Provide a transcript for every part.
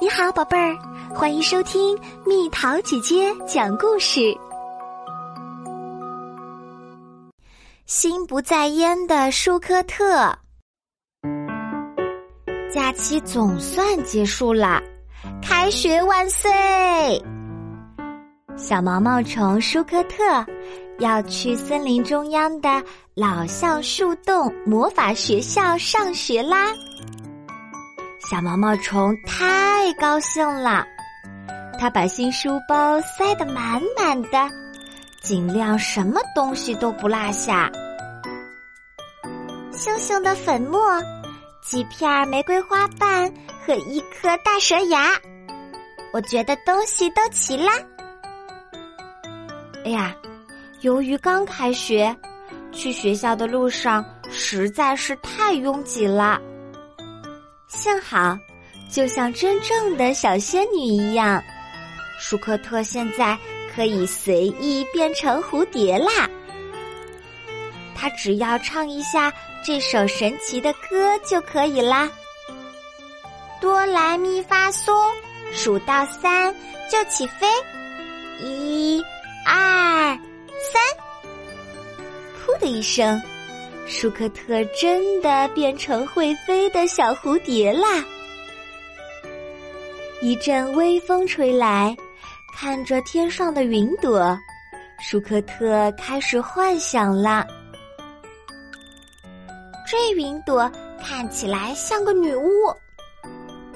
你好，宝贝儿，欢迎收听蜜桃姐姐讲故事。心不在焉的舒科特，假期总算结束了，开学万岁！小毛毛虫舒科特要去森林中央的老橡树洞魔法学校上学啦。小毛毛虫太高兴了，他把新书包塞得满满的，尽量什么东西都不落下。星星的粉末，几片玫瑰花瓣和一颗大蛇牙，我觉得东西都齐啦。哎呀，由于刚开学，去学校的路上实在是太拥挤了。幸好，就像真正的小仙女一样，舒克特现在可以随意变成蝴蝶啦。他只要唱一下这首神奇的歌就可以啦。哆来咪发嗦，数到三就起飞，一、二、三，噗的一声。舒克特真的变成会飞的小蝴蝶啦！一阵微风吹来，看着天上的云朵，舒克特开始幻想啦。这云朵看起来像个女巫，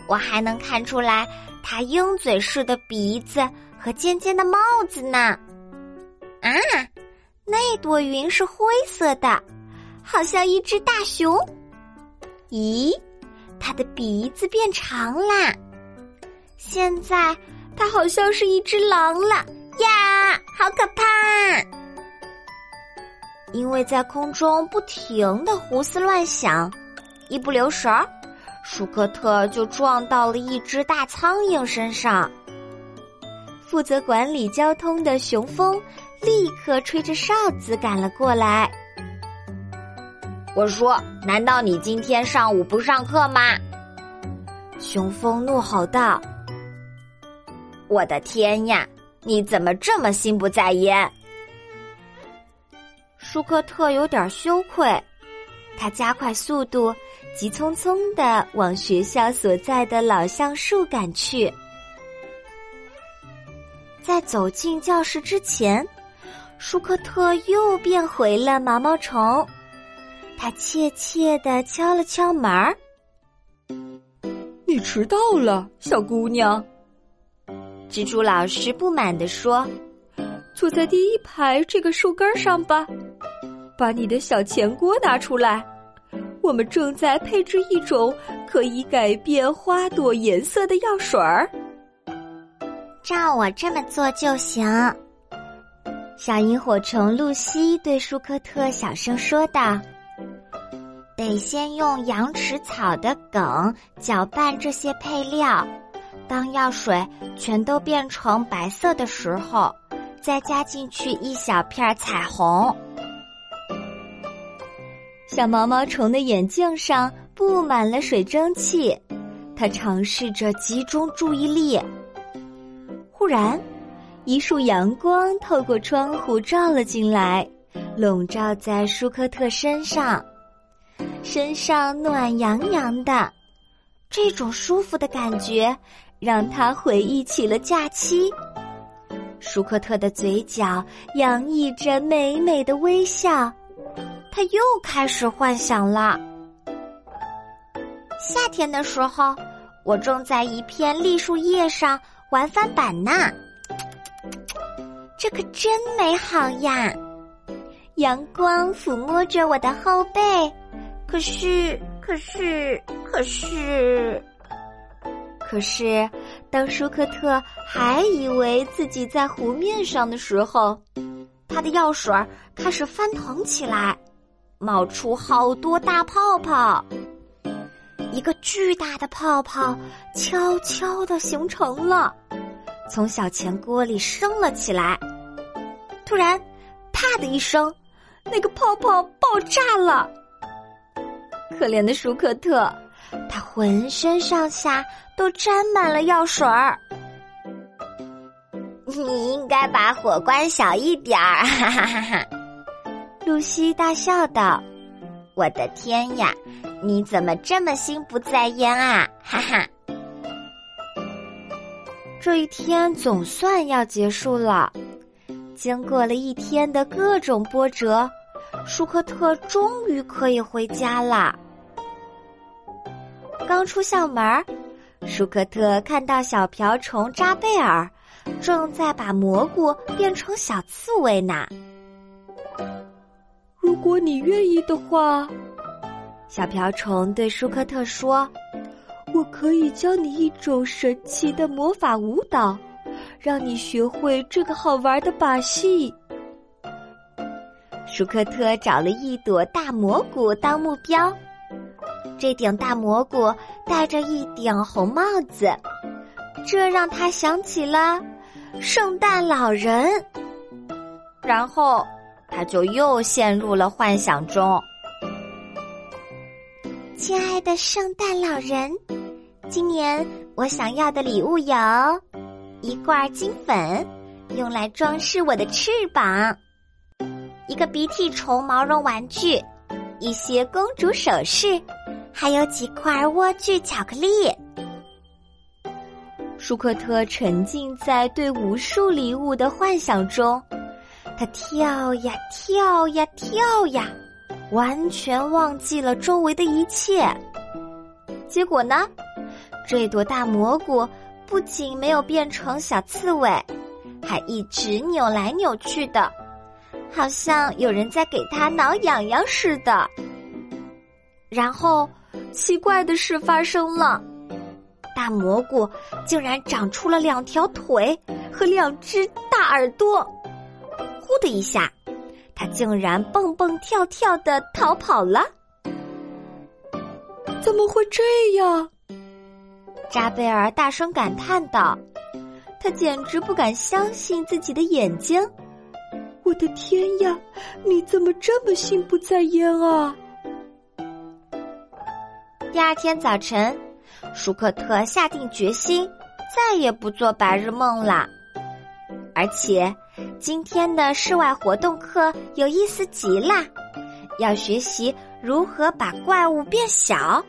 我还能看出来她鹰嘴似的鼻子和尖尖的帽子呢。啊，那朵云是灰色的。好像一只大熊，咦，它的鼻子变长啦！现在它好像是一只狼了呀，好可怕！因为在空中不停的胡思乱想，一不留神儿，舒克特就撞到了一只大苍蝇身上。负责管理交通的雄风立刻吹着哨子赶了过来。我说：“难道你今天上午不上课吗？”雄蜂怒吼道：“我的天呀，你怎么这么心不在焉？”舒克特有点羞愧，他加快速度，急匆匆的往学校所在的老橡树赶去。在走进教室之前，舒克特又变回了毛毛虫。他怯怯的敲了敲门儿。你迟到了，小姑娘。蜘蛛老师不满地说：“坐在第一排这个树根上吧，把你的小钱锅拿出来。我们正在配置一种可以改变花朵颜色的药水儿。照我这么做就行。”小萤火虫露西对舒克特小声说道。得先用羊齿草的梗搅拌这些配料，当药水全都变成白色的时候，再加进去一小片彩虹。小毛毛虫的眼镜上布满了水蒸气，它尝试着集中注意力。忽然，一束阳光透过窗户照了进来，笼罩在舒克特身上。身上暖洋洋的，这种舒服的感觉让他回忆起了假期。舒克特的嘴角洋溢着美美的微笑，他又开始幻想了。夏天的时候，我正在一片栗树叶上玩翻板呢，这可真美好呀！阳光抚摸着我的后背。可是，可是，可是，可是，当舒克特还以为自己在湖面上的时候，他的药水开始翻腾起来，冒出好多大泡泡。一个巨大的泡泡悄悄的形成了，从小钱锅里升了起来。突然，啪的一声，那个泡泡爆炸了。可怜的舒克特，他浑身上下都沾满了药水儿。你应该把火关小一点儿，哈哈哈哈！露西大笑道：“我的天呀，你怎么这么心不在焉啊？哈哈！”这一天总算要结束了。经过了一天的各种波折，舒克特终于可以回家啦。刚出校门，舒克特看到小瓢虫扎贝尔正在把蘑菇变成小刺猬呢。如果你愿意的话，小瓢虫对舒克特说。我可以教你一种神奇的魔法舞蹈，让你学会这个好玩的把戏。舒克特找了一朵大蘑菇当目标，这顶大蘑菇戴着一顶红帽子，这让他想起了圣诞老人。然后他就又陷入了幻想中。亲爱的圣诞老人。今年我想要的礼物有一罐金粉，用来装饰我的翅膀；一个鼻涕虫毛绒玩具，一些公主首饰，还有几块莴苣巧克力。舒克特沉浸在对无数礼物的幻想中，他跳呀跳呀跳呀，完全忘记了周围的一切。结果呢？这朵大蘑菇不仅没有变成小刺猬，还一直扭来扭去的，好像有人在给它挠痒痒似的。然后，奇怪的事发生了，大蘑菇竟然长出了两条腿和两只大耳朵。呼的一下，它竟然蹦蹦跳跳的逃跑了。怎么会这样？扎贝尔大声感叹道：“他简直不敢相信自己的眼睛！我的天呀，你怎么这么心不在焉啊？”第二天早晨，舒克特下定决心再也不做白日梦了，而且今天的室外活动课有意思极了，要学习如何把怪物变小。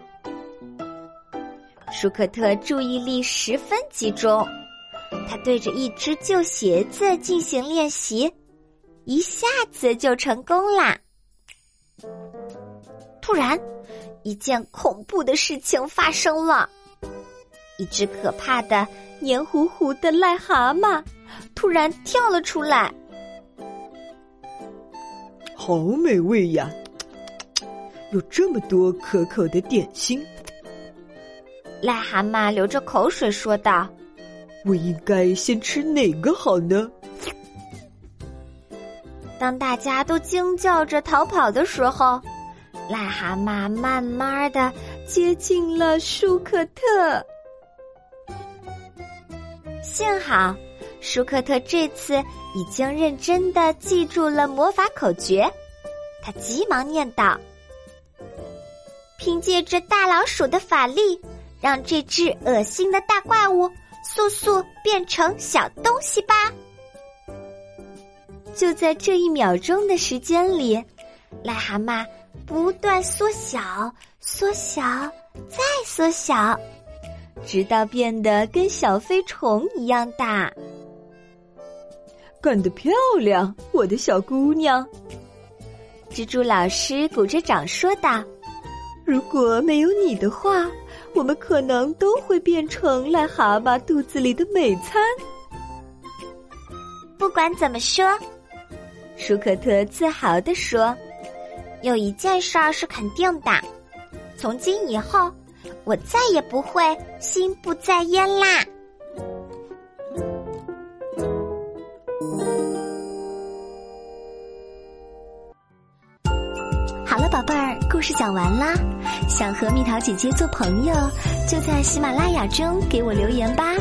舒克特注意力十分集中，他对着一只旧鞋子进行练习，一下子就成功啦。突然，一件恐怖的事情发生了，一只可怕的黏糊糊的癞蛤蟆突然跳了出来。好美味呀！有这么多可口的点心。癞蛤蟆流着口水说道：“我应该先吃哪个好呢？”当大家都惊叫着逃跑的时候，癞蛤蟆慢慢的接近了舒克特。幸好，舒克特这次已经认真的记住了魔法口诀，他急忙念道：“凭借着大老鼠的法力。”让这只恶心的大怪物速速变成小东西吧！就在这一秒钟的时间里，癞蛤蟆不断缩小、缩小、再缩小，直到变得跟小飞虫一样大。干得漂亮，我的小姑娘！蜘蛛老师鼓着掌说道：“如果没有你的话。”我们可能都会变成癞蛤蟆肚子里的美餐。不管怎么说，舒克特自豪地说：“有一件事儿是肯定的，从今以后，我再也不会心不在焉啦。”好了，宝贝儿，故事讲完啦。想和蜜桃姐姐做朋友，就在喜马拉雅中给我留言吧。